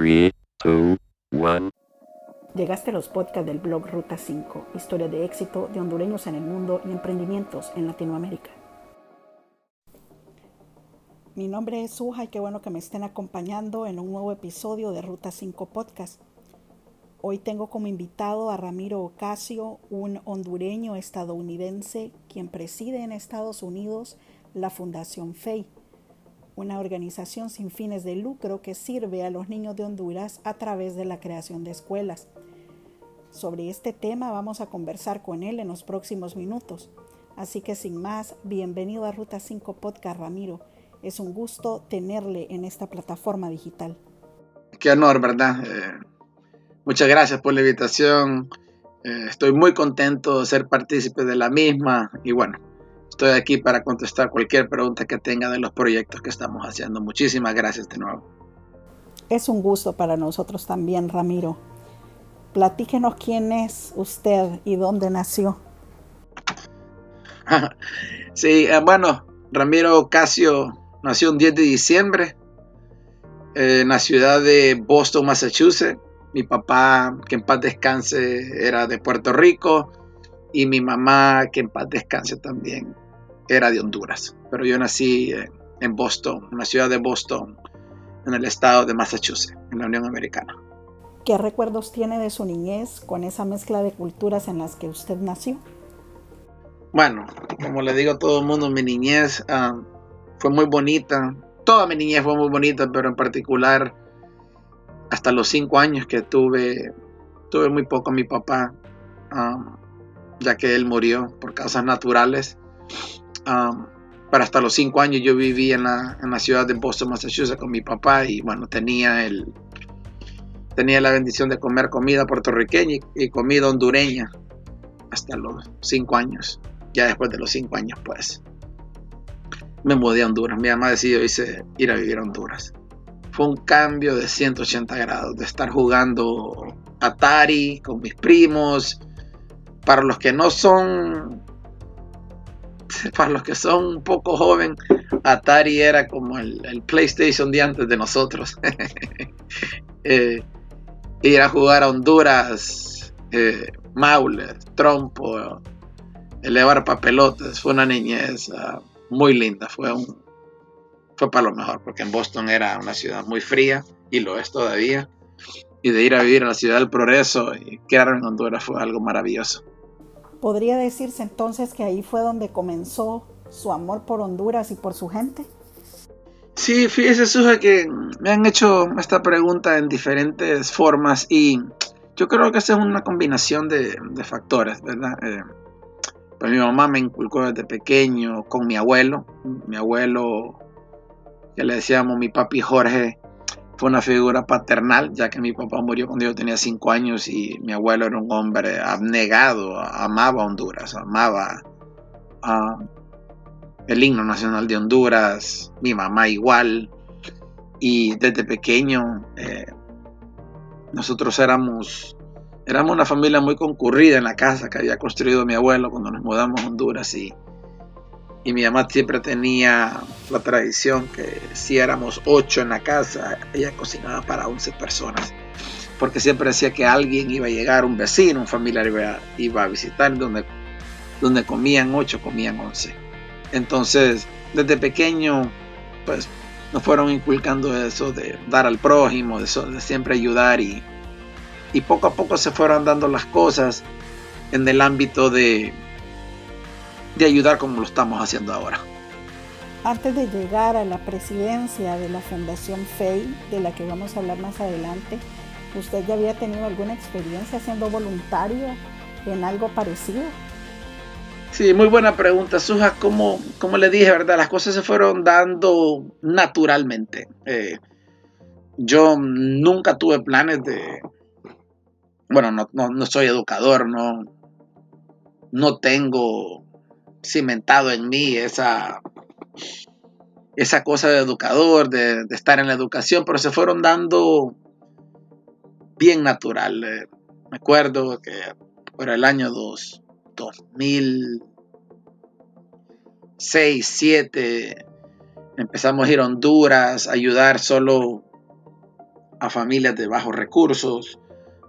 3, 2, 1. Llegaste a los podcasts del blog Ruta 5, historia de éxito de hondureños en el mundo y emprendimientos en Latinoamérica. Mi nombre es Suja y qué bueno que me estén acompañando en un nuevo episodio de Ruta 5 Podcast. Hoy tengo como invitado a Ramiro Ocasio, un hondureño estadounidense quien preside en Estados Unidos la Fundación FEI, una organización sin fines de lucro que sirve a los niños de Honduras a través de la creación de escuelas. Sobre este tema vamos a conversar con él en los próximos minutos. Así que sin más, bienvenido a Ruta 5 Podcast Ramiro es un gusto tenerle en esta plataforma digital. Qué honor, ¿verdad? Eh, muchas gracias por la invitación. Eh, estoy muy contento de ser partícipe de la misma y bueno, estoy aquí para contestar cualquier pregunta que tenga de los proyectos que estamos haciendo. Muchísimas gracias de nuevo. Es un gusto para nosotros también, Ramiro. Platíquenos quién es usted y dónde nació. sí, eh, bueno, Ramiro Casio Nació un 10 de diciembre en la ciudad de Boston, Massachusetts. Mi papá, que en paz descanse, era de Puerto Rico. Y mi mamá, que en paz descanse también, era de Honduras. Pero yo nací en Boston, en la ciudad de Boston, en el estado de Massachusetts, en la Unión Americana. ¿Qué recuerdos tiene de su niñez con esa mezcla de culturas en las que usted nació? Bueno, como le digo a todo el mundo, mi niñez ah, fue muy bonita. Toda mi niñez fue muy bonita, pero en particular hasta los cinco años que tuve, tuve muy poco a mi papá, um, ya que él murió por causas naturales. Um, pero hasta los cinco años yo viví en la, en la ciudad de Boston, Massachusetts con mi papá y bueno, tenía el, tenía la bendición de comer comida puertorriqueña y, comida hondureña hasta los cinco años. Ya después de los cinco años, pues, me mudé a Honduras. Mi mamá decidió irse, ir a vivir a Honduras. Fue un cambio de 180 grados, de estar jugando Atari con mis primos. Para los que no son, para los que son un poco joven, Atari era como el, PlayStation de antes de nosotros. eh, ir a jugar a Honduras, eh, maules, trompo, elevar papelotes, fue una niñez. Uh, muy linda, fue, para lo mejor, porque en Boston era una ciudad muy fría y lo es todavía. Y de ir a vivir en la ciudad del progreso y quedarme en Honduras fue algo maravilloso. ¿Podría decirse entonces que ahí fue donde comenzó su amor por Honduras y por su gente? Sí, fíjese, Suja, que me han hecho esta pregunta en diferentes formas y yo creo que es una combinación de, factores, ¿verdad? Eh, pues mi mamá me inculcó desde pequeño con mi abuelo. Mi abuelo, que le decíamos mi papi Jorge, fue una figura paternal, ya que mi papá murió cuando yo tenía cinco años y mi abuelo era un hombre abnegado, amaba Honduras, amaba el himno nacional de Honduras, mi mamá igual. Y desde pequeño eh, nosotros éramos Éramos una familia muy concurrida en la casa que había construido mi abuelo cuando nos mudamos a Honduras y, y mi mamá siempre tenía la tradición que si éramos ocho en la casa, ella cocinaba para 11 personas. Porque siempre decía que alguien iba a llegar, un vecino, un familiar iba, iba a visitar, donde, donde comían ocho, comían once. Entonces, desde pequeño, pues nos fueron inculcando eso de dar al prójimo, de, eso, de siempre ayudar y, y poco a poco se fueron dando las cosas en el ámbito de, de ayudar como lo estamos haciendo ahora. Antes de llegar a la presidencia de la Fundación FEI, de la que vamos a hablar más adelante, ¿usted ya había tenido alguna experiencia siendo voluntario en algo parecido? Sí, muy buena pregunta, Suja. Como, como le dije, ¿verdad? Las cosas se fueron dando naturalmente. Eh, yo nunca tuve planes de, bueno, no, soy educador, no, no tengo cimentado en mí esa, esa cosa de educador, de, estar en la educación, pero se fueron dando bien natural. Eh, me acuerdo que por el año 2006, 2007, empezamos a ir a Honduras, a ayudar solo a familias de bajos recursos,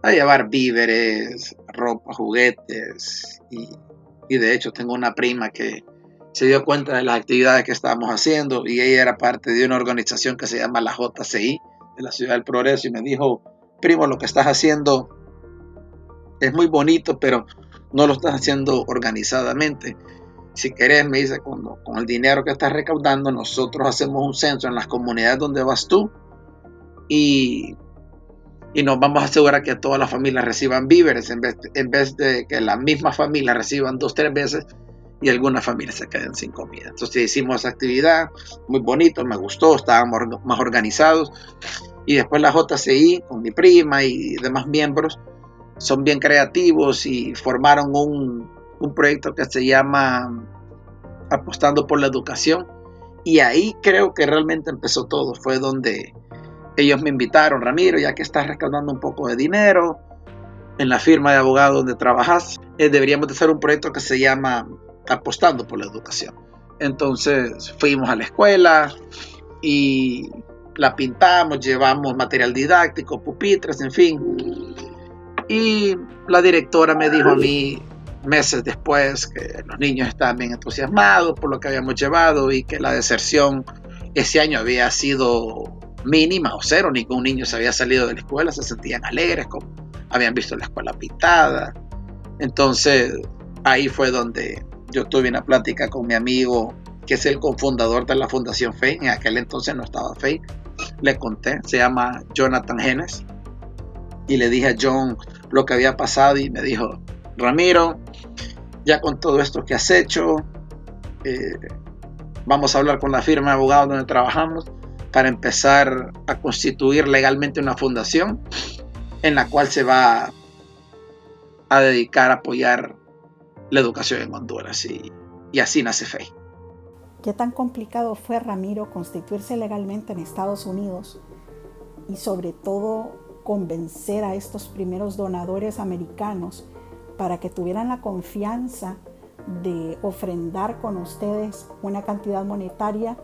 a llevar víveres, ropa, juguetes. Y, y, de hecho tengo una prima que se dio cuenta de las actividades que estábamos haciendo y ella era parte de una organización que se llama la JCI de la Ciudad del Progreso y me dijo, primo, lo que estás haciendo es muy bonito, pero no lo estás haciendo organizadamente. Si querés, me dice, con, con el dinero que estás recaudando, nosotros hacemos un censo en las comunidades donde vas tú y, y nos vamos a asegurar que todas las familias reciban víveres en vez, en vez de que la misma familia reciban dos, tres veces y algunas familias se queden sin comida. Entonces hicimos esa actividad, muy bonito, me gustó, estábamos más organizados. Y después la JCI con mi prima y demás miembros son bien creativos y formaron un, un proyecto que se llama Apostando por la Educación. Y ahí creo que realmente empezó todo. Fue donde ellos me invitaron, Ramiro, ya que estás recaudando un poco de dinero en la firma de abogados donde trabajas, eh, deberíamos de hacer un proyecto que se llama Apostando por la Educación. Entonces fuimos a la escuela y la pintamos, llevamos material didáctico, pupitres, en fin. Y la directora me dijo a mí, meses después que los niños estaban bien entusiasmados por lo que habíamos llevado y que la deserción ese año había sido mínima o cero, ningún niño se había salido de la escuela, se sentían alegres, como habían visto la escuela pintada. Entonces ahí fue donde yo tuve una plática con mi amigo que es el cofundador de la Fundación FEI, en aquel entonces no estaba FEI, le conté, se llama Jonathan Genes, y le dije a John lo que había pasado y me dijo, Ramiro, ya con todo esto que has hecho, eh, vamos a hablar con la firma de abogados donde trabajamos para empezar a constituir legalmente una fundación en la cual se va a dedicar a apoyar la educación en Honduras y, así nace FEI. ¿Qué tan complicado fue, Ramiro, constituirse legalmente en Estados Unidos y sobre todo convencer a estos primeros donadores americanos para que tuvieran la confianza de ofrendar con ustedes una cantidad monetaria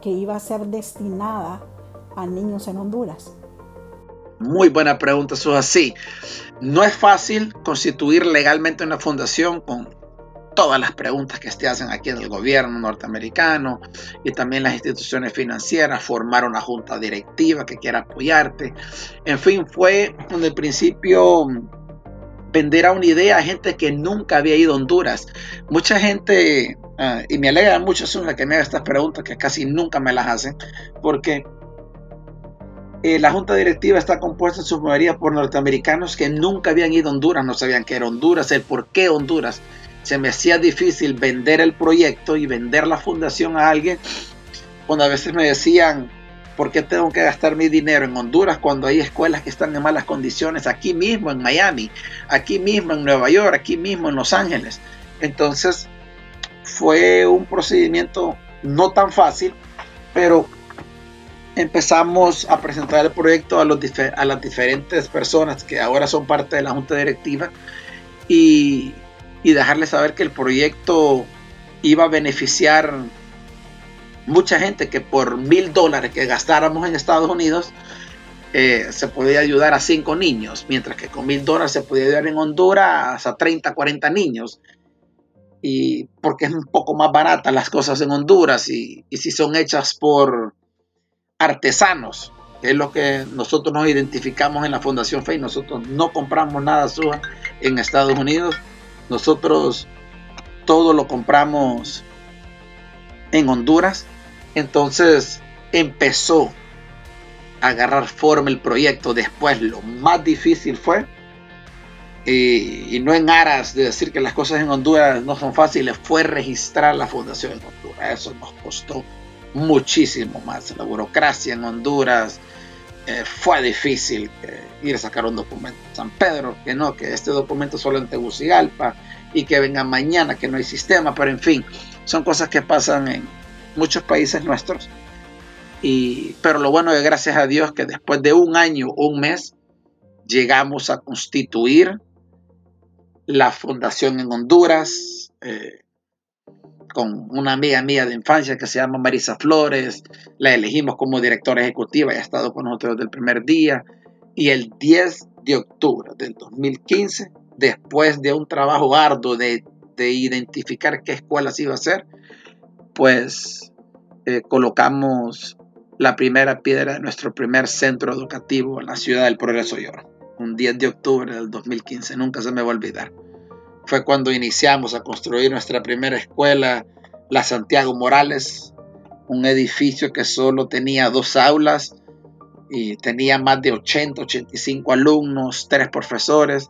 que iba a ser destinada a niños en Honduras? Muy buena pregunta, eso es así. No es fácil constituir legalmente una fundación con todas las preguntas que se hacen aquí en el gobierno norteamericano y también las instituciones financieras, formar una junta directiva que quiera apoyarte. En fin, fue en el principio vender a una idea a gente que nunca había ido a Honduras. Mucha gente, uh, y me alegra mucho la que me haga estas preguntas que casi nunca me las hacen, porque eh, la junta directiva está compuesta en su mayoría por norteamericanos que nunca habían ido a Honduras, no sabían qué era Honduras, el por qué Honduras. Se me hacía difícil vender el proyecto y vender la fundación a alguien cuando a veces me decían, ¿Por qué tengo que gastar mi dinero en Honduras cuando hay escuelas que están en malas condiciones aquí mismo en Miami, aquí mismo en Nueva York, aquí mismo en Los Ángeles? Entonces fue un procedimiento no tan fácil, pero empezamos a presentar el proyecto a, las diferentes personas que ahora son parte de la junta directiva y, y dejarles saber que el proyecto iba a beneficiar mucha gente que por mil dólares que gastáramos en Estados Unidos eh, se podía ayudar a cinco niños, mientras que con mil dólares se podía ayudar en Honduras a 30, 40 niños. Y porque es un poco más barata las cosas en Honduras y, si son hechas por artesanos, es lo que nosotros nos identificamos en la Fundación FEI. Nosotros no compramos nada suya en Estados Unidos. Nosotros todo lo compramos en Honduras. Entonces empezó a agarrar forma el proyecto. Después lo más difícil fue, y, y, no en aras de decir que las cosas en Honduras no son fáciles, fue registrar la fundación en Honduras. Eso nos costó muchísimo más. La burocracia en Honduras eh, fue difícil eh, ir a sacar un documento. San Pedro, que no, que este documento solo en Tegucigalpa y que venga mañana, que no hay sistema, pero en fin, son cosas que pasan en muchos países nuestros. Y, pero lo bueno es gracias a Dios que después de un año, un mes, llegamos a constituir la fundación en Honduras. Eh, con una amiga mía de infancia que se llama Marisa Flores. La elegimos como directora ejecutiva y ha estado con nosotros desde el primer día. Y el 10 de octubre del 2015, después de un trabajo arduo de, identificar qué escuelas iba a ser, pues eh, colocamos la primera piedra de nuestro primer centro educativo en la ciudad del Progreso Lloro, un 10 de octubre del 2015, nunca se me va a olvidar. Fue cuando iniciamos a construir nuestra primera escuela, la Santiago Morales, un edificio que solo tenía dos aulas y tenía más de 80, 85 alumnos, tres profesores.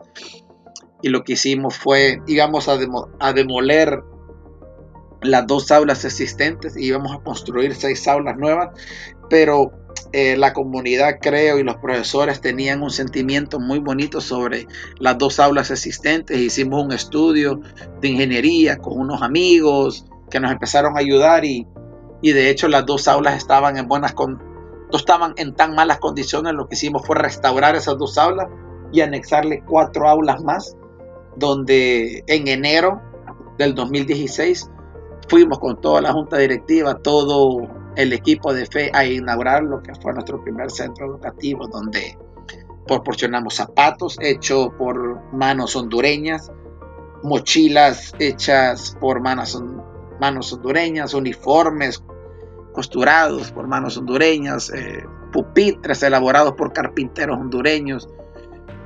Y lo que hicimos fue, íbamos a, a demoler las dos aulas existentes y íbamos a construir seis aulas nuevas, pero eh, la comunidad, creo, y los profesores tenían un sentimiento muy bonito sobre las dos aulas existentes. Hicimos un estudio de ingeniería con unos amigos que nos empezaron a ayudar y, y de hecho las dos aulas estaban en buenas condiciones no estaban en tan malas condiciones, lo que hicimos fue restaurar esas dos aulas y anexarle cuatro aulas más, donde en enero del 2016 fuimos con toda la junta directiva, todo el equipo de fe a inaugurar lo que fue nuestro primer centro educativo, donde proporcionamos zapatos hechos por manos hondureñas, mochilas hechas por manos, manos hondureñas, uniformes costurados por manos hondureñas, eh, pupitres elaborados por carpinteros hondureños.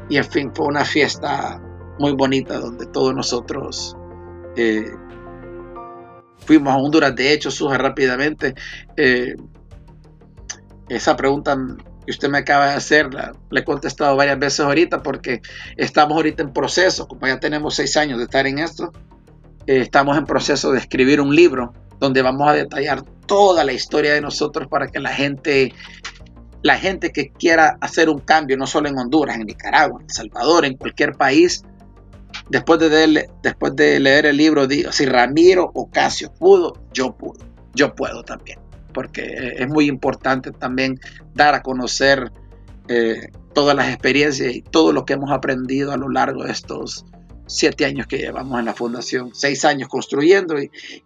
Y en fin, fue una fiesta muy bonita donde todos nosotros eh, fuimos a Honduras. De hecho, Suja, rápidamente, eh, esa pregunta que usted me acaba de hacer, la, he contestado varias veces ahorita porque estamos ahorita en proceso, como ya tenemos seis años de estar en esto, estamos en proceso de escribir un libro donde vamos a detallar toda la historia de nosotros para que la gente, la gente que quiera hacer un cambio, no solo en Honduras, en Nicaragua, en El Salvador, en cualquier país, después de, leer, después de leer el libro, digo, si Ramiro Ocasio pudo, yo puedo, yo puedo también, porque es muy importante también dar a conocer eh, todas las experiencias y todo lo que hemos aprendido a lo largo de estos siete años que llevamos en la fundación, seis años construyendo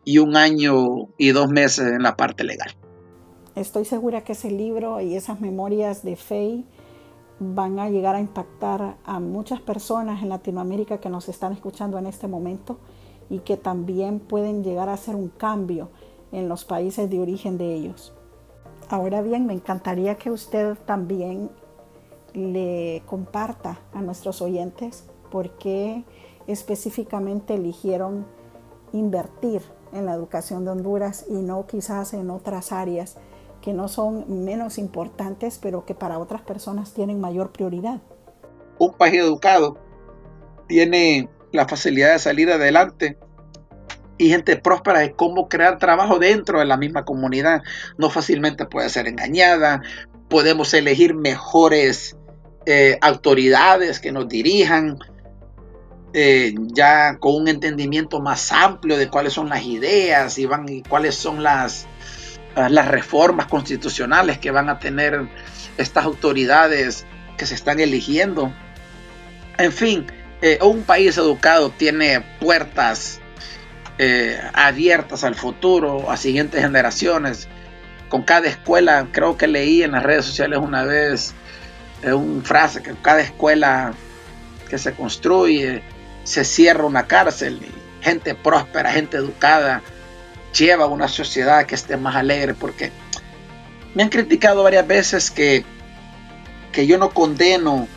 y, un año y dos meses en la parte legal. Estoy segura que ese libro y esas memorias de fe van a llegar a impactar a muchas personas en Latinoamérica que nos están escuchando en este momento y que también pueden llegar a hacer un cambio en los países de origen de ellos. Ahora bien, me encantaría que usted también le comparta a nuestros oyentes por qué específicamente eligieron invertir en la educación de Honduras y no quizás en otras áreas que no son menos importantes, pero que para otras personas tienen mayor prioridad. Un país educado tiene la facilidad de salir adelante y gente próspera de cómo crear trabajo dentro de la misma comunidad. No fácilmente puede ser engañada, podemos elegir mejores eh, autoridades que nos dirijan, eh, ya con un entendimiento más amplio de cuáles son las ideas y, van, y cuáles son las, las reformas constitucionales que van a tener estas autoridades que se están eligiendo. En fin, eh, un país educado tiene puertas eh, abiertas al futuro, a siguientes generaciones. Con cada escuela, creo que leí en las redes sociales una vez una frase que cada escuela que se construye se cierra una cárcel gente próspera, gente educada, lleva a una sociedad que esté más alegre porque me han criticado varias veces que, que yo no condeno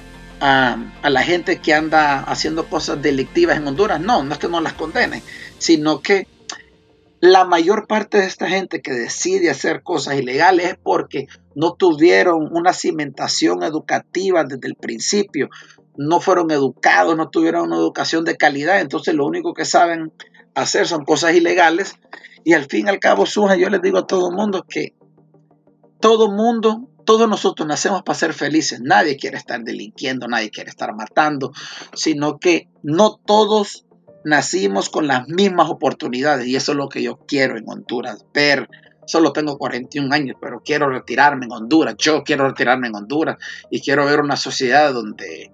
a, a, la gente que anda haciendo cosas delictivas en Honduras. No, no es que no las condene, sino que la mayor parte de esta gente que decide hacer cosas ilegales es porque no tuvieron una cimentación educativa desde el principio, no fueron educados, no tuvieron una educación de calidad, entonces lo único que saben hacer son cosas ilegales y al fin y al cabo, Suja, yo les digo a todo el mundo que todo mundo, todos nosotros nacemos para ser felices, nadie quiere estar delinquiendo, nadie quiere estar matando, sino que no todos nacimos con las mismas oportunidades. Y eso es lo que yo quiero en Honduras, ver. Solo tengo 41 años, pero quiero retirarme en Honduras. Yo quiero retirarme en Honduras y quiero ver una sociedad donde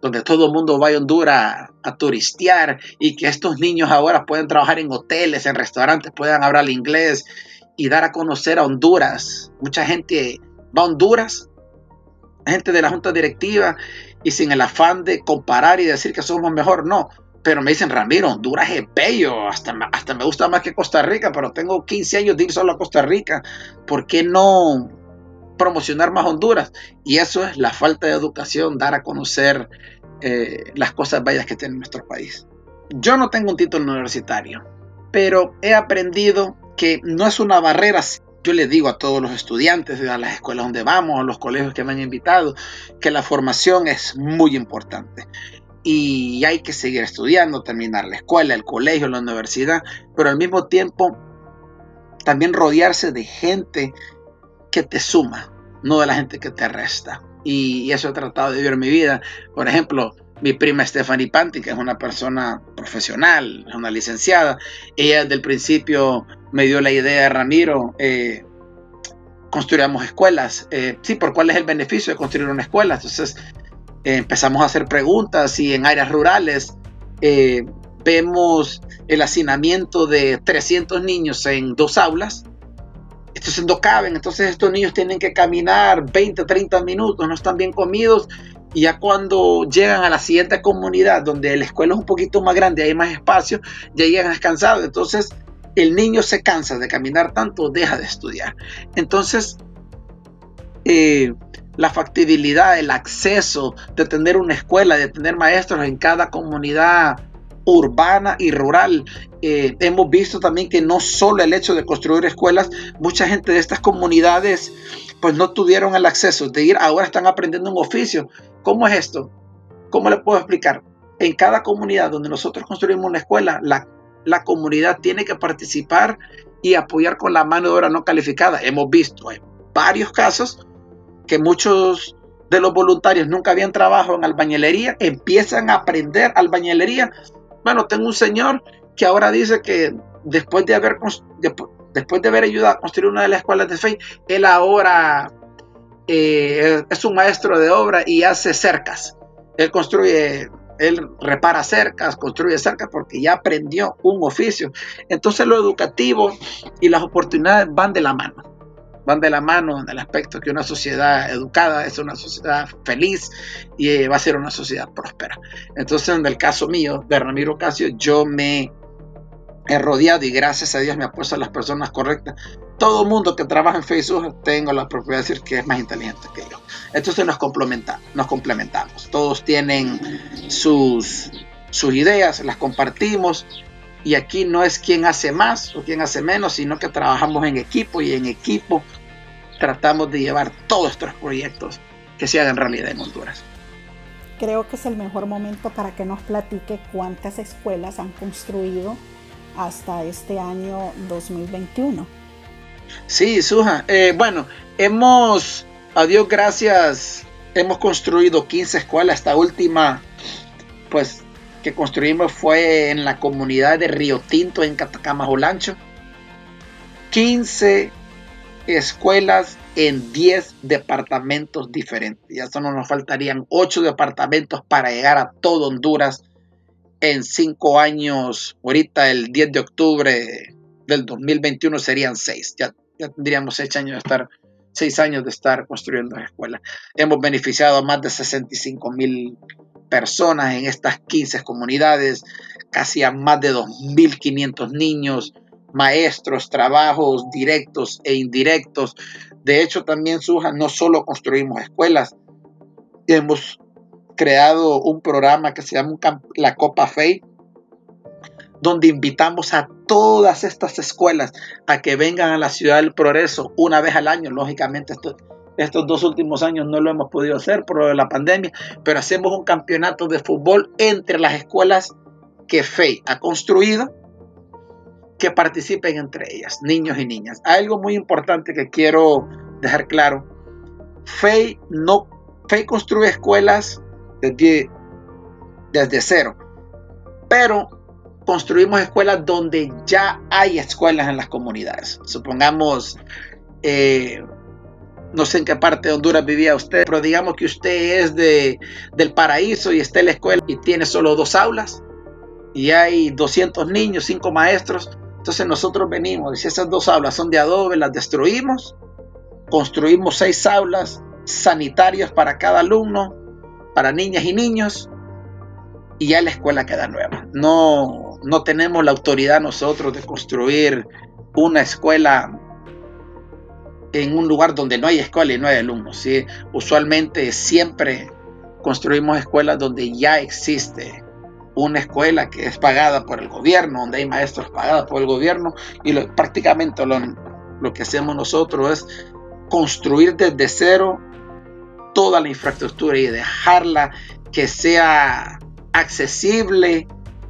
donde todo el mundo vaya a Honduras a, turistear y que estos niños ahora pueden trabajar en hoteles, en restaurantes, puedan hablar inglés y dar a conocer a Honduras. Mucha gente va a Honduras, gente de la junta directiva, y sin el afán de comparar y decir que somos mejor, no. Pero me dicen, Ramiro, Honduras es bello, hasta, hasta me gusta más que Costa Rica, pero tengo 15 años de ir solo a Costa Rica. ¿Por qué no promocionar más Honduras? Y eso es la falta de educación, dar a conocer eh, las cosas bellas que tiene nuestro país. Yo no tengo un título universitario, pero he aprendido que no es una barrera. Yo le digo a todos los estudiantes, a las escuelas donde vamos, a los colegios que me han invitado, que la formación es muy importante. Y hay que seguir estudiando, terminar la escuela, el colegio, la universidad, pero al mismo tiempo también rodearse de gente que te suma, no de la gente que te resta y eso he tratado de vivir en mi vida. Por ejemplo, mi prima Stephanie Panti, que es una persona profesional, es una licenciada, ella desde el principio me dio la idea, de Ramiro, eh, construyamos escuelas. Eh, sí, ¿por cuál es el beneficio de construir una escuela? Entonces eh, empezamos a hacer preguntas y en áreas rurales vemos el hacinamiento de 300 niños en dos aulas entonces no caben, entonces estos niños tienen que caminar 20, 30 minutos, no están bien comidos. Y ya cuando llegan a la siguiente comunidad donde la escuela es un poquito más grande, hay más espacio, ya llegan cansados, entonces el niño se cansa de caminar tanto, deja de estudiar. Entonces, eh, la factibilidad, el acceso de tener una escuela, de tener maestros en cada comunidad urbana y rural. Eh, hemos visto también que no solo el hecho de construir escuelas, mucha gente de estas comunidades pues no tuvieron el acceso de ir, ahora están aprendiendo un oficio. ¿Cómo es esto? ¿Cómo le puedo explicar? En cada comunidad donde nosotros construimos una escuela, la, la comunidad tiene que participar y apoyar con la mano de obra no calificada. Hemos visto en varios casos que muchos de los voluntarios nunca habían trabajado en albañilería, empiezan a aprender albañilería bueno, tengo un señor que ahora dice que después de haber, de haber ayudado a construir una de las escuelas de fe, él ahora eh, es un maestro de obra y hace cercas. Él construye, él repara cercas, construye cercas porque ya aprendió un oficio. Entonces lo educativo y las oportunidades van de la mano van de la mano en el aspecto que una sociedad educada es una sociedad feliz y eh, va a ser una sociedad próspera. Entonces, en el caso mío de Ramiro Casio, yo me he rodeado y gracias a Dios me ha puesto a las personas correctas. Todo mundo que trabaja en Facebook tengo la propiedad de decir que es más inteligente que yo. Entonces nos, complementa, nos complementamos. Todos tienen sus ideas, las compartimos y aquí no es quien hace más o quien hace menos, sino que trabajamos en equipo y en equipo tratamos de llevar todos estos proyectos que se hagan realidad en Honduras. Creo que es el mejor momento para que nos platique cuántas escuelas han construido hasta este año 2021. Sí, Suja. Eh, bueno, hemos, a Dios gracias, hemos construido 15 escuelas. Esta última, pues que construimos fue en la comunidad de Río Tinto, en Catacamajolancho. 15 escuelas en 10 departamentos diferentes. Ya solo nos faltarían 8 departamentos para llegar a todo Honduras en 5 años. Ahorita el 10 de octubre del 2021 serían 6. Ya, ya tendríamos 6 años de estar 6 años de estar construyendo escuelas. Hemos beneficiado a más de 65 mil personas en estas 15 comunidades, casi a más de 2.500 niños, maestros, trabajos directos e indirectos. De hecho, también Suja, no solo construimos escuelas, hemos creado un programa que se llama la Copa FEI, donde invitamos a todas estas escuelas a que vengan a la ciudad del progreso una vez al año. Lógicamente, esto, estos dos últimos años no lo hemos podido hacer por la pandemia, pero hacemos un campeonato de fútbol entre las escuelas que FEI ha construido que participen entre ellas, niños y niñas. algo muy importante que quiero dejar claro. FEI no FEI construye escuelas desde, desde cero, pero construimos escuelas donde ya hay escuelas en las comunidades. Supongamos eh, no sé en qué parte de Honduras vivía usted, pero digamos que usted es de, del paraíso y está en la escuela y tiene solo dos aulas y hay 200 niños, cinco maestros. Entonces nosotros venimos, y si esas dos aulas son de adobe, las destruimos, construimos seis aulas sanitarias para cada alumno, para niñas y niños, y ya la escuela queda nueva. No, no tenemos la autoridad nosotros de construir una escuela en un lugar donde no hay escuela y no hay alumnos. ¿sí? Usualmente siempre construimos escuelas donde ya existe una escuela que es pagada por el gobierno, donde hay maestros pagados por el gobierno y prácticamente lo, lo que hacemos nosotros es construir desde cero toda la infraestructura y dejarla que sea accesible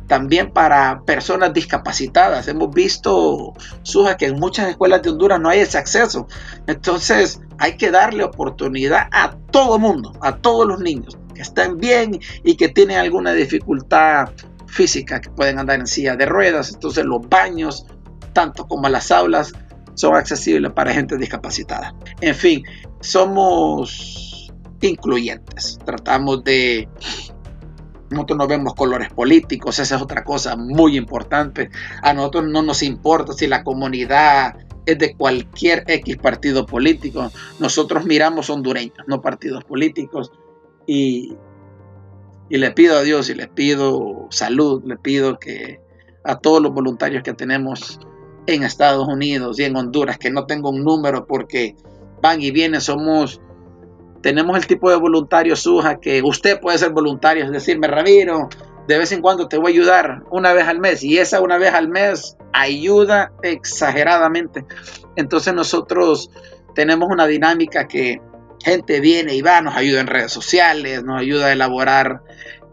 también para personas discapacitadas. Hemos visto, Suja, que en muchas escuelas de Honduras no hay ese acceso. Entonces hay que darle oportunidad a todo mundo, a todos los niños que están bien y que tienen alguna dificultad física, que pueden andar en silla de ruedas. Entonces los baños, tanto como las aulas, son accesibles para gente discapacitada. En fin, somos incluyentes. Tratamos de nosotros no vemos colores políticos, esa es otra cosa muy importante. A nosotros no nos importa si la comunidad es de cualquier X partido político. Nosotros miramos hondureños, no partidos políticos. Y, y le pido a Dios y le pido salud, le pido que a todos los voluntarios que tenemos en Estados Unidos y en Honduras, que no tengo un número porque van y vienen, somos tenemos el tipo de voluntario Suja que usted puede ser voluntario, es decirme, Ramiro, de vez en cuando te voy a ayudar una vez al mes y esa una vez al mes ayuda exageradamente. Entonces nosotros tenemos una dinámica que gente viene y va, nos ayuda en redes sociales, nos ayuda a elaborar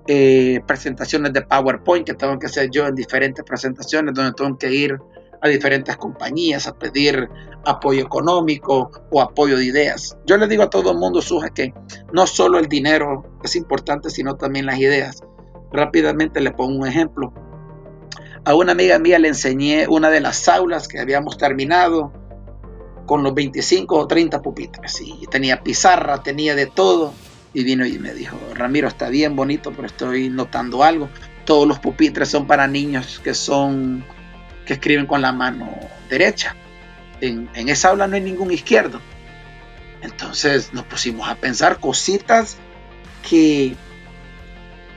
eh, presentaciones de PowerPoint que tengo que hacer yo en diferentes presentaciones donde tengo que ir a diferentes compañías a pedir apoyo económico o apoyo de ideas. Yo le digo a todo el mundo, Suja, que no solo el dinero es importante, sino también las ideas. Rápidamente le pongo un ejemplo. A una amiga mía le enseñé una de las aulas que habíamos terminado con los 25 o 30 pupitres. Y tenía pizarra, tenía de todo. Y vino y me dijo, Ramiro, está bien bonito, pero estoy notando algo. Todos los pupitres son para niños que son que escriben con la mano derecha. En, esa aula no hay ningún izquierdo. Entonces nos pusimos a pensar cositas que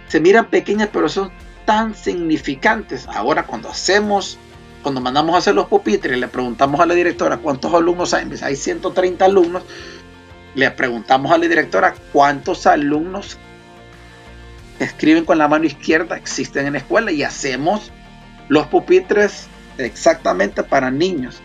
se miran pequeñas pero son tan significantes. Ahora cuando hacemos, cuando mandamos a hacer los pupitres, le preguntamos a la directora cuántos alumnos hay. Hay 130 alumnos. Le preguntamos a la directora cuántos alumnos escriben con la mano izquierda existen en la escuela y hacemos los pupitres exactamente para niños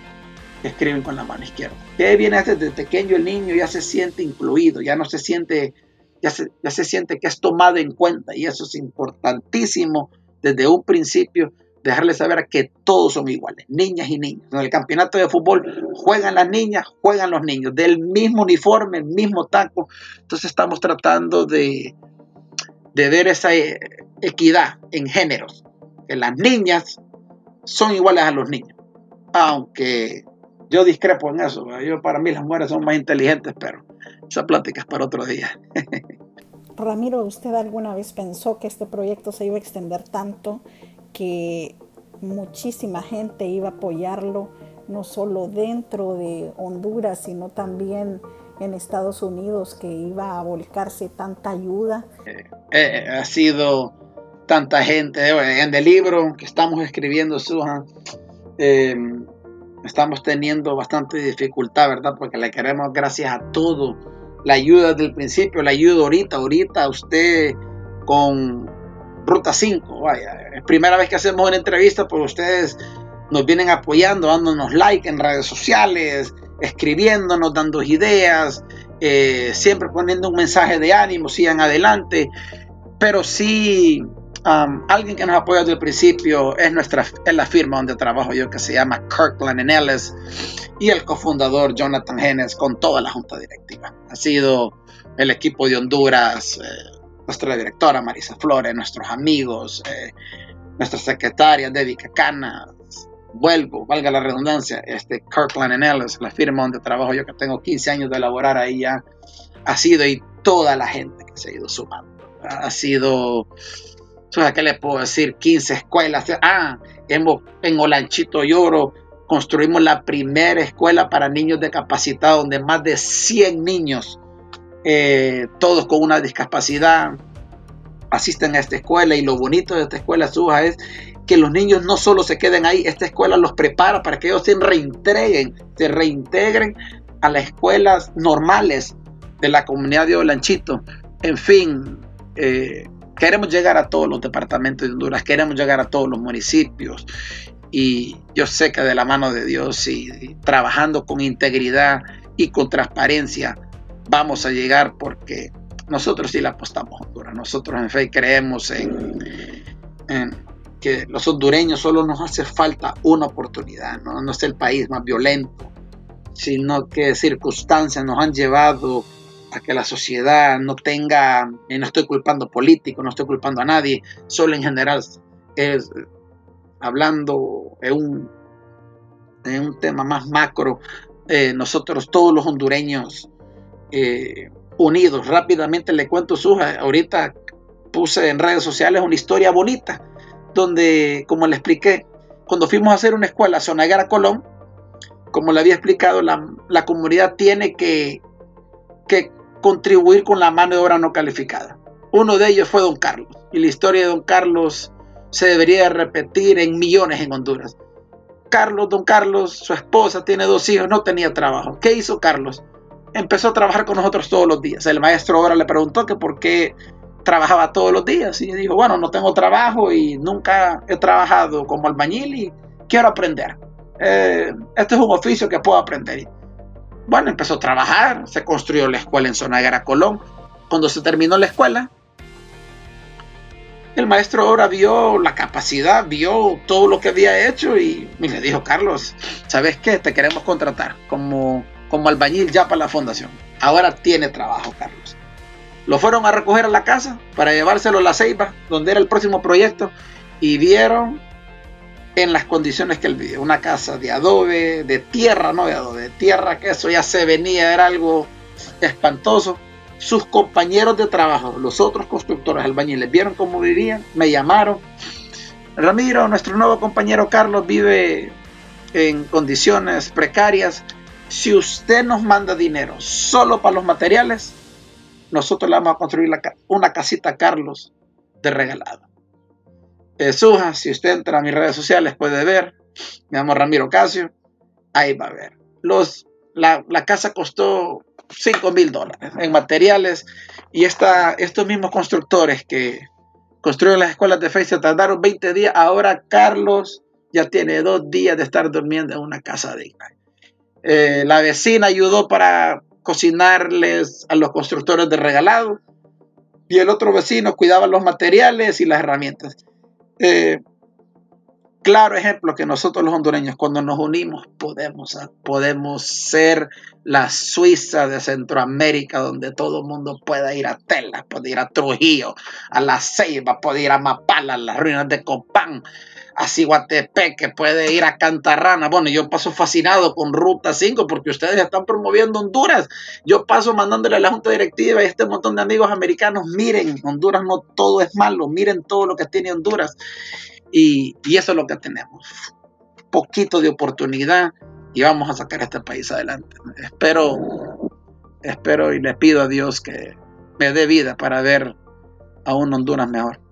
que escriben con la mano izquierda. Que viene desde pequeño el niño ya se siente incluido, ya no se siente, ya se, ya se siente que es tomado en cuenta y eso es importantísimo desde un principio dejarle saber que todos son iguales, niñas y niños. En el campeonato de fútbol juegan las niñas, juegan los niños, del mismo uniforme, el mismo taco. Entonces estamos tratando de, de ver esa eh, equidad en géneros, que las niñas son iguales a los niños. Aunque yo discrepo en eso. Yo, para mí las mujeres son más inteligentes, pero esa plática es para otro día. Ramiro, ¿usted alguna vez pensó que este proyecto se iba a extender tanto que muchísima gente iba a apoyarlo, no solo dentro de Honduras, sino también en Estados Unidos, que iba a volcarse tanta ayuda? Eh, eh, ha sido tanta gente. En el libro que estamos escribiendo, eh, estamos teniendo bastante dificultad, ¿verdad? Porque le queremos gracias a todo. La ayuda del principio, la ayuda ahorita, ahorita usted con Ruta 5, vaya, es primera vez que hacemos una entrevista, pues ustedes nos vienen apoyando, dándonos like en redes sociales, escribiéndonos, dando ideas, eh, siempre poniendo un mensaje de ánimo, sigan adelante, pero sí alguien que nos apoya desde el principio es, nuestra, es la firma donde trabajo yo que se llama Kirkland Ellis y el cofundador Jonathan Hennes con toda la junta directiva. Ha sido el equipo de Honduras, eh, nuestra directora Marisa Flores, nuestros amigos, eh, nuestra secretaria Debbie Cacana, vuelvo, valga la redundancia, este Kirkland Ellis, la firma donde trabajo yo que tengo 15 años de elaborar ahí ya, ha sido y toda la gente que se ha ido sumando. Ha sido, ¿qué les puedo decir? 15 escuelas. Ah, hemos, en Olanchito Lloro construimos la primera escuela para niños discapacitados donde más de 100 niños, eh, todos con una discapacidad, asisten a esta escuela. Y lo bonito de esta escuela, Suja, es que los niños no solo se queden ahí, esta escuela los prepara para que ellos se reintegren, se reintegren a las escuelas normales de la comunidad de Olanchito. En fin, eh, queremos llegar a todos los departamentos de Honduras, queremos llegar a todos los municipios. Y yo sé que de la mano de Dios y, trabajando con integridad y con transparencia vamos a llegar porque nosotros sí la apostamos a Honduras. Nosotros en fe creemos en, que los hondureños solo nos hace falta una oportunidad, ¿no? no es el país más violento, sino que circunstancias nos han llevado que la sociedad no tenga, y no estoy culpando políticos, no estoy culpando a nadie, solo en general hablando en un, un tema más macro, eh, nosotros todos los hondureños eh, unidos, rápidamente le cuento su, ahorita puse en redes sociales una historia bonita donde, como le expliqué, cuando fuimos a hacer una escuela Sonagara Colón, como le había explicado, la, comunidad tiene que, que contribuir con la mano de obra no calificada. Uno de ellos fue don Carlos, y la historia de don Carlos se debería repetir en millones en Honduras. Carlos, don Carlos, su esposa, tiene dos hijos, no tenía trabajo. ¿Qué hizo Carlos? Empezó a trabajar con nosotros todos los días. El maestro ahora le preguntó que por qué trabajaba todos los días y dijo, bueno, no tengo trabajo y nunca he trabajado como albañil y quiero aprender. Eh, este es un oficio que puedo aprender. Bueno, empezó a trabajar, se construyó la escuela en Sonagara, Colón. Cuando se terminó la escuela, el maestro ahora vio la capacidad, vio todo lo que había hecho y, le dijo, Carlos, ¿sabes qué? Te queremos contratar como, como albañil ya para la fundación. Ahora tiene trabajo, Carlos. Lo fueron a recoger a la casa para llevárselo a la Ceiba, donde era el próximo proyecto, y vieron en las condiciones que él vivía. Una casa de adobe, de tierra, no de adobe, de tierra, que eso ya se venía, era algo espantoso. Sus compañeros de trabajo, los otros constructores albañiles, vieron cómo vivían, me llamaron. Ramiro, nuestro nuevo compañero Carlos vive en condiciones precarias. Si usted nos manda dinero solo para los materiales, nosotros le vamos a construir una casita Carlos de regalado. Suja, si usted entra a mis redes sociales puede ver, me llamo Ramiro Casio, ahí va a ver. Los, la, casa costó 5 mil dólares en materiales y esta, estos mismos constructores que construyeron las escuelas de se tardaron 20 días, ahora Carlos ya tiene dos días de estar durmiendo en una casa digna. Eh, la vecina ayudó para cocinarles a los constructores de regalado y el otro vecino cuidaba los materiales y las herramientas. Eh, claro ejemplo que nosotros los hondureños cuando nos unimos podemos, podemos ser la Suiza de Centroamérica donde todo el mundo pueda ir a Tela, puede ir a Trujillo, a La Ceiba, puede ir a Mapala, a las ruinas de Copán, a que puede ir a Cantarrana. Bueno, yo paso fascinado con Ruta 5 porque ustedes están promoviendo Honduras. Yo paso mandándole a la Junta Directiva y a este montón de amigos americanos, miren, Honduras no todo es malo, miren todo lo que tiene Honduras. Y, y eso es lo que tenemos. Poquito de oportunidad y vamos a sacar a este país adelante. Espero, espero y le pido a Dios que me dé vida para ver a un Honduras mejor.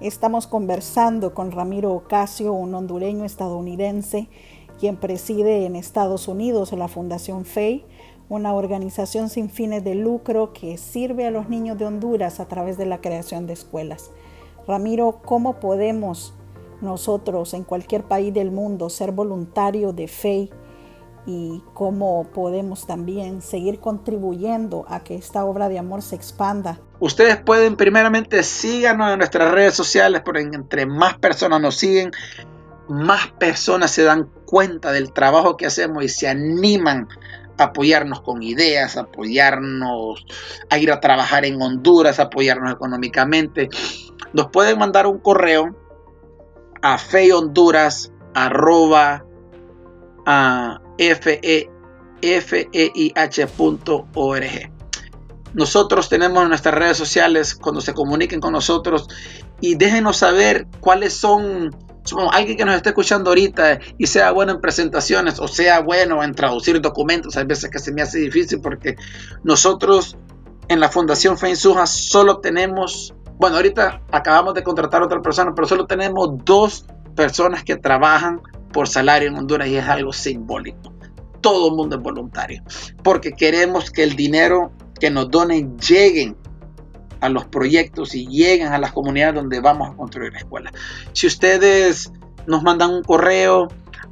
Estamos conversando con Ramiro Ocasio, un hondureño estadounidense, quien preside en Estados Unidos la Fundación FEI, una organización sin fines de lucro que sirve a los niños de Honduras a través de la creación de escuelas. Ramiro, ¿cómo podemos nosotros en cualquier país del mundo ser voluntarios de FEI y cómo podemos también seguir contribuyendo a que esta obra de amor se expanda. Ustedes pueden primeramente síganos en nuestras redes sociales, porque entre más personas nos siguen, más personas se dan cuenta del trabajo que hacemos y se animan a apoyarnos con ideas, apoyarnos a ir a trabajar en Honduras, apoyarnos económicamente. Nos pueden mandar un correo a feyhonduras arroba a fe, feih.org. Nosotros tenemos nuestras redes sociales cuando se comuniquen con nosotros y déjenos saber cuáles son, supongo, alguien que nos esté escuchando ahorita y sea bueno en presentaciones o sea bueno en traducir documentos. Hay veces que se me hace difícil porque nosotros en la Fundación Fe solo tenemos, bueno, ahorita acabamos de contratar a otra persona, pero solo tenemos dos personas que trabajan por salario en Honduras y es algo simbólico. Todo el mundo es voluntario, porque queremos que el dinero que nos donen lleguen a los proyectos y lleguen a las comunidades donde vamos a construir escuelas. Si ustedes nos mandan un correo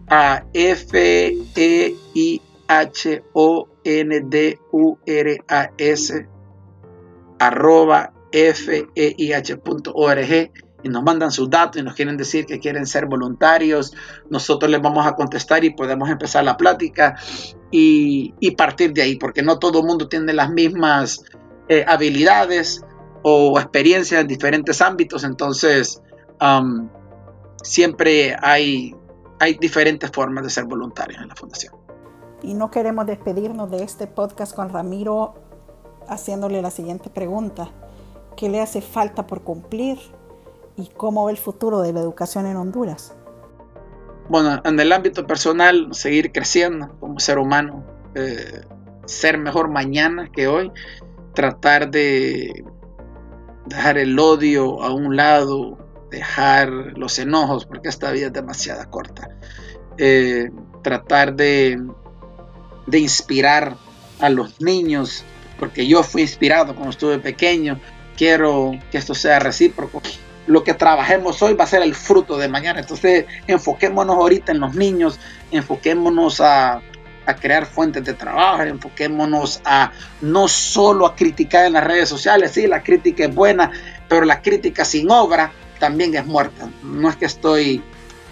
a f e i h o n d u r a s arroba y nos mandan sus datos y nos quieren decir que quieren ser voluntarios, nosotros les vamos a contestar y podemos empezar la plática y, partir de ahí, porque no todo el mundo tiene las mismas eh, habilidades o experiencias en diferentes ámbitos, entonces um, siempre hay, hay diferentes formas de ser voluntarios en la fundación. Y no queremos despedirnos de este podcast con Ramiro haciéndole la siguiente pregunta. ¿Qué le hace falta por cumplir y cómo ve el futuro de la educación en Honduras? Bueno, en el ámbito personal, seguir creciendo como ser humano, eh, ser mejor mañana que hoy, tratar de dejar el odio a un lado, dejar los enojos, porque esta vida es demasiado corta. Eh, tratar de, de inspirar a los niños, porque yo fui inspirado cuando estuve pequeño. Quiero que esto sea recíproco lo que trabajemos hoy va a ser el fruto de mañana. Entonces, enfoquémonos ahorita en los niños, enfoquémonos a, crear fuentes de trabajo, enfoquémonos a no solo a criticar en las redes sociales, sí, la crítica es buena, pero la crítica sin obra también es muerta. No es que estoy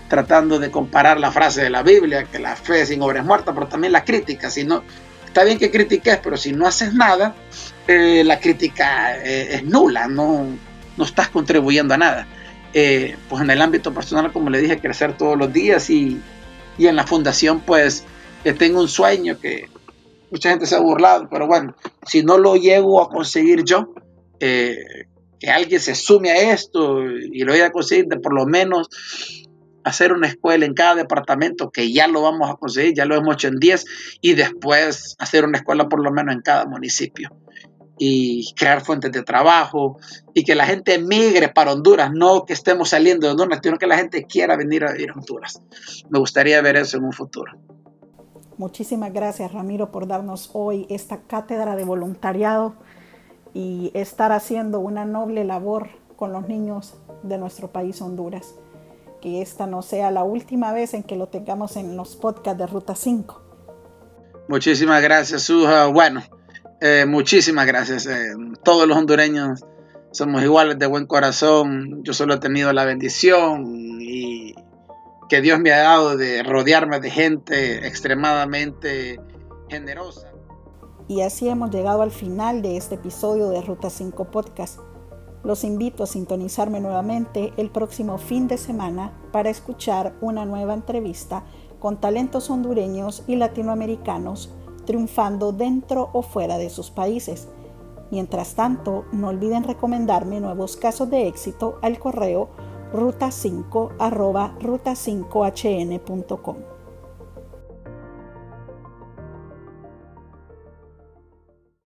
tratando de comparar la frase de la Biblia, que la fe sin obra es muerta, pero también la crítica, si no, está bien que critiques, pero si no haces nada, eh, la crítica eh, es nula, no, no estás contribuyendo a nada. Eh, pues en el ámbito personal, como le dije, crecer todos los días y, en la fundación, pues eh, tengo un sueño que mucha gente se ha burlado, pero bueno, si no lo llego a conseguir yo, eh, que alguien se sume a esto y lo vaya a conseguir de por lo menos hacer una escuela en cada departamento, que ya lo vamos a conseguir, ya lo hemos hecho en 10, y después hacer una escuela por lo menos en cada municipio y crear fuentes de trabajo y que la gente migre para Honduras, no que estemos saliendo de Honduras, sino que la gente quiera venir a vivir a Honduras. Me gustaría ver eso en un futuro. Muchísimas gracias Ramiro por darnos hoy esta cátedra de voluntariado y estar haciendo una noble labor con los niños de nuestro país Honduras. Que esta no sea la última vez en que lo tengamos en los podcasts de Ruta 5. Muchísimas gracias, Suja. Bueno, eh, muchísimas gracias. Eh, todos los hondureños somos iguales de buen corazón. Yo solo he tenido la bendición y que Dios me ha dado de rodearme de gente extremadamente generosa. Y así hemos llegado al final de este episodio de Ruta 5 Podcast. Los invito a sintonizarme nuevamente el próximo fin de semana para escuchar una nueva entrevista con talentos hondureños y latinoamericanos triunfando dentro o fuera de sus países. Mientras tanto, no olviden recomendarme nuevos casos de éxito al correo ruta5 ruta5hn.com.